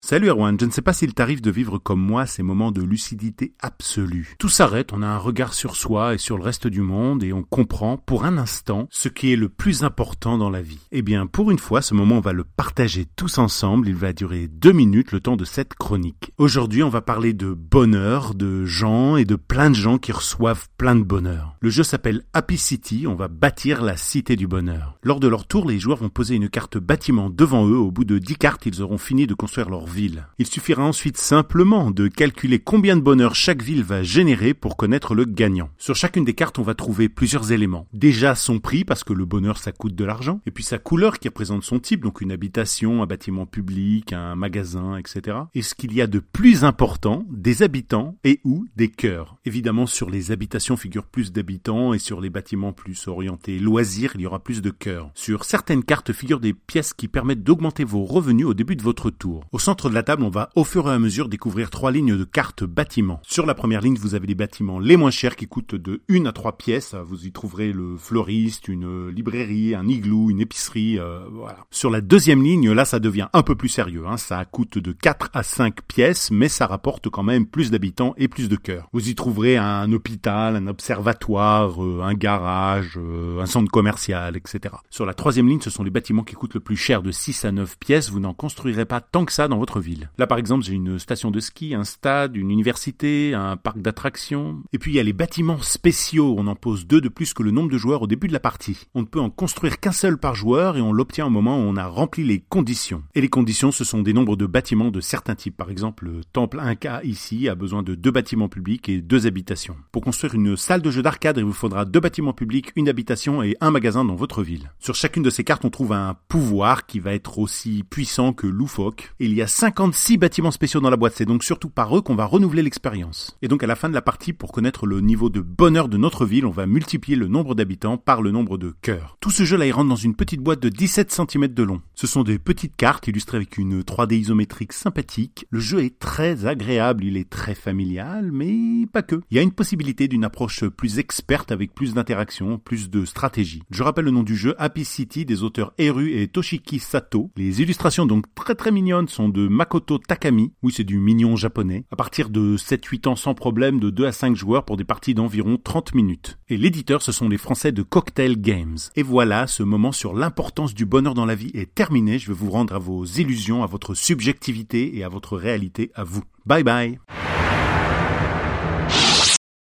Salut Erwan, je ne sais pas s'il t'arrive de vivre comme moi ces moments de lucidité absolue. Tout s'arrête, on a un regard sur soi et sur le reste du monde et on comprend pour un instant ce qui est le plus important dans la vie. Eh bien, pour une fois, ce moment on va le partager tous ensemble, il va durer deux minutes le temps de cette chronique. Aujourd'hui, on va parler de bonheur, de gens et de plein de gens qui reçoivent plein de bonheur. Le jeu s'appelle Happy City, on va bâtir la cité du bonheur. Lors de leur tour, les joueurs vont poser une carte bâtiment devant eux, au bout de dix cartes, ils auront fini de construire leur Il suffira ensuite simplement de calculer combien de bonheur chaque ville va générer pour connaître le gagnant. Sur chacune des cartes, on va trouver plusieurs éléments. Déjà son prix, parce que le bonheur ça coûte de l'argent, et puis sa couleur qui représente son type, donc une habitation, un bâtiment public, un magasin, etc. Et ce qu'il y a de plus important, des habitants et ou des cœurs. Évidemment, sur les habitations figurent plus d'habitants et sur les bâtiments plus orientés loisirs, il y aura plus de cœurs. Sur certaines cartes figurent des pièces qui permettent d'augmenter vos revenus au début de votre tour. De la table, on va au fur et à mesure découvrir trois lignes de cartes bâtiments. Sur la première ligne, vous avez les bâtiments les moins chers qui coûtent de 1 à 3 pièces. Vous y trouverez le fleuriste, une librairie, un igloo, une épicerie, euh, voilà. Sur la deuxième ligne, là, ça devient un peu plus sérieux. Hein. Ça coûte de 4 à 5 pièces, mais ça rapporte quand même plus d'habitants et plus de cœurs. Vous y trouverez un hôpital, un observatoire, euh, un garage, euh, un centre commercial, etc. Sur la troisième ligne, ce sont les bâtiments qui coûtent le plus cher de 6 à 9 pièces. Vous n'en construirez pas tant que ça dans votre ville. Là, par exemple, j'ai une station de ski, un stade, une université, un parc d'attractions. Et puis, il y a les bâtiments spéciaux. On en pose deux de plus que le nombre de joueurs au début de la partie. On ne peut en construire qu'un seul par joueur et on l'obtient au moment où on a rempli les conditions. Et les conditions, ce sont des nombres de bâtiments de certains types. Par exemple, le temple Inca ici a besoin de deux bâtiments publics et deux habitations. Pour construire une salle de jeu d'arcade, il vous faudra deux bâtiments publics, une habitation et un magasin dans votre ville. Sur chacune de ces cartes, on trouve un pouvoir qui va être aussi puissant que loufoque. il y a 56 bâtiments spéciaux dans la boîte, c'est donc surtout par eux qu'on va renouveler l'expérience. Et donc à la fin de la partie, pour connaître le niveau de bonheur de notre ville, on va multiplier le nombre d'habitants par le nombre de cœurs. Tout ce jeu là, il rentre dans une petite boîte de 17 cm de long. Ce sont des petites cartes illustrées avec une 3D isométrique sympathique. Le jeu est très agréable, il est très familial, mais pas que. Il y a une possibilité d'une approche plus experte avec plus d'interaction, plus de stratégie. Je rappelle le nom du jeu, Happy City des auteurs Eru et Toshiki Sato. Les illustrations donc très très mignonnes sont de Makoto Takami. Oui, c'est du mignon japonais. À partir de 7-8 ans sans problème, de 2 à 5 joueurs pour des parties d'environ 30 minutes. Et l'éditeur, ce sont les Français de Cocktail Games. Et voilà, ce moment sur l'importance du bonheur dans la vie est Je vais vous rendre à vos illusions, à votre subjectivité et à votre réalité à vous. Bye bye